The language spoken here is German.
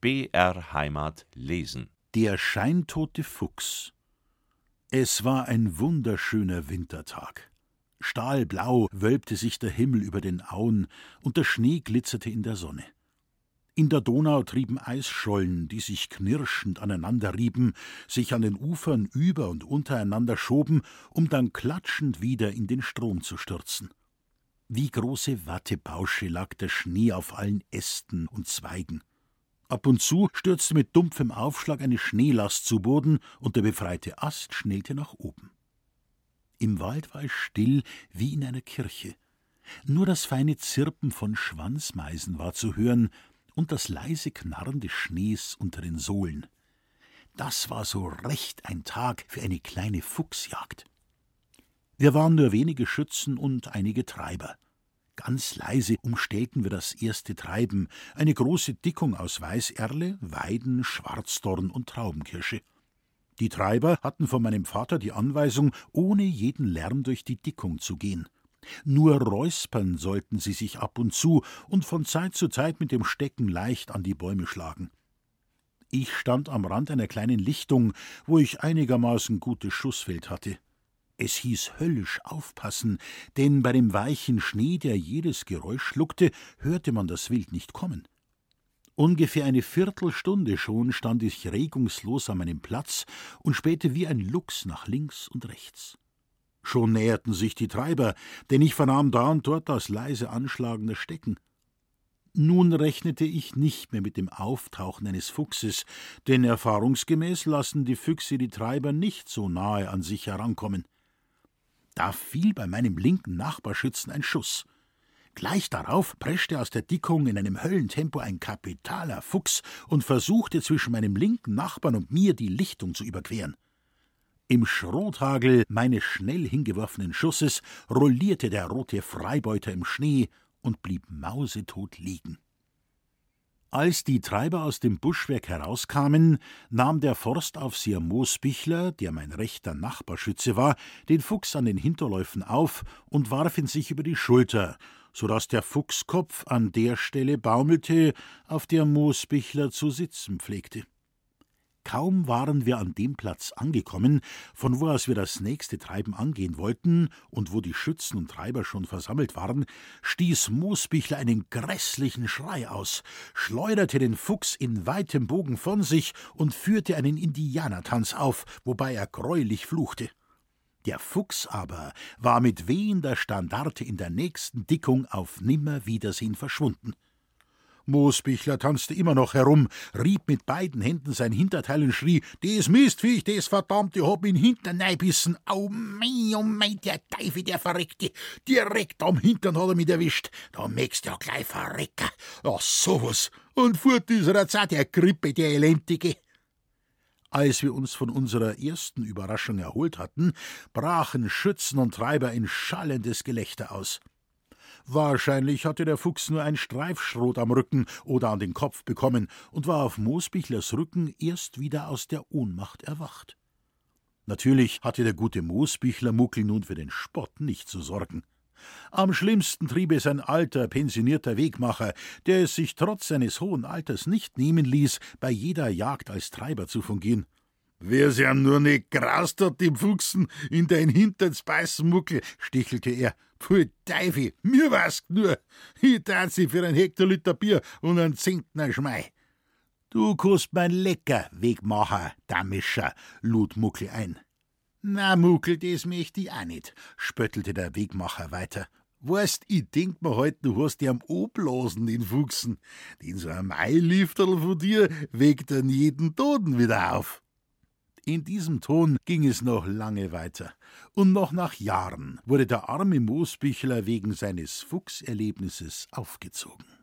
BR Heimat lesen. Der scheintote Fuchs. Es war ein wunderschöner Wintertag. Stahlblau wölbte sich der Himmel über den Auen und der Schnee glitzerte in der Sonne. In der Donau trieben Eisschollen, die sich knirschend aneinanderrieben, sich an den Ufern über und untereinander schoben, um dann klatschend wieder in den Strom zu stürzen. Wie große Wattebausche lag der Schnee auf allen Ästen und Zweigen. Ab und zu stürzte mit dumpfem Aufschlag eine Schneelast zu Boden und der befreite Ast schnellte nach oben. Im Wald war es still wie in einer Kirche. Nur das feine Zirpen von Schwanzmeisen war zu hören und das leise Knarren des Schnees unter den Sohlen. Das war so recht ein Tag für eine kleine Fuchsjagd. Wir waren nur wenige Schützen und einige Treiber. Ganz leise umstellten wir das erste Treiben, eine große Dickung aus Weißerle, Weiden, Schwarzdorn und Traubenkirsche. Die Treiber hatten von meinem Vater die Anweisung, ohne jeden Lärm durch die Dickung zu gehen. Nur räuspern sollten sie sich ab und zu und von Zeit zu Zeit mit dem Stecken leicht an die Bäume schlagen. Ich stand am Rand einer kleinen Lichtung, wo ich einigermaßen gutes Schussfeld hatte. Es hieß höllisch aufpassen, denn bei dem weichen Schnee, der jedes Geräusch schluckte, hörte man das Wild nicht kommen. Ungefähr eine Viertelstunde schon stand ich regungslos an meinem Platz und spähte wie ein Luchs nach links und rechts. Schon näherten sich die Treiber, denn ich vernahm da und dort das leise Anschlagen der Stecken. Nun rechnete ich nicht mehr mit dem Auftauchen eines Fuchses, denn erfahrungsgemäß lassen die Füchse die Treiber nicht so nahe an sich herankommen. Da fiel bei meinem linken Nachbarschützen ein Schuss. Gleich darauf preschte aus der Dickung in einem Höllentempo ein kapitaler Fuchs und versuchte zwischen meinem linken Nachbarn und mir die Lichtung zu überqueren. Im Schrothagel meines schnell hingeworfenen Schusses rollierte der rote Freibeuter im Schnee und blieb mausetot liegen. Als die Treiber aus dem Buschwerk herauskamen, nahm der Forstaufseher Moosbichler, der mein rechter Nachbarschütze war, den Fuchs an den Hinterläufen auf und warf ihn sich über die Schulter, so dass der Fuchskopf an der Stelle baumelte, auf der Moosbichler zu sitzen pflegte. Kaum waren wir an dem Platz angekommen, von wo aus wir das nächste Treiben angehen wollten und wo die Schützen und Treiber schon versammelt waren, stieß Moosbichler einen grässlichen Schrei aus, schleuderte den Fuchs in weitem Bogen von sich und führte einen Indianertanz auf, wobei er greulich fluchte. Der Fuchs aber war mit wehender Standarte in der nächsten Dickung auf Nimmerwiedersehen verschwunden. Moosbichler tanzte immer noch herum, rieb mit beiden Händen sein Hinterteil und schrie: Des Mistviech, des verdammte, hab ihn Hintern neibissen. Au mei, oh mei, der Teufel, der Verreckte. Direkt am Hintern hat er mich erwischt. Da mögst ja gleich verrecken. Ach, sowas. Und fort ist er der Grippe, der Elendige. Als wir uns von unserer ersten Überraschung erholt hatten, brachen Schützen und Treiber in schallendes Gelächter aus. Wahrscheinlich hatte der Fuchs nur ein Streifschrot am Rücken oder an den Kopf bekommen und war auf Moosbichlers Rücken erst wieder aus der Ohnmacht erwacht. Natürlich hatte der gute Moosbichler Muckel nun für den Spott nicht zu sorgen. Am schlimmsten trieb es ein alter, pensionierter Wegmacher, der es sich trotz seines hohen Alters nicht nehmen ließ, bei jeder Jagd als Treiber zu fungieren. Wär's ja nur nicht graust hat, dem Fuchsen in dein Hinterns beißen, Muckel, stichelte er. Pfui Teufel, mir weißt nur, ich tat sie für ein Hektoliter Bier und einen Zentner Schmei. Du kost mein Lecker, Wegmacher, Damischer, lud Muckel ein. Na, Muckel, das möcht ich auch nicht, spöttelte der Wegmacher weiter. Weißt, ich denk mir halt, du hast die am Oblasen, den Fuchsen. Den so ein Mailifterl von dir weckt dann jeden Toten wieder auf. In diesem Ton ging es noch lange weiter, und noch nach Jahren wurde der arme Moosbichler wegen seines Fuchserlebnisses aufgezogen.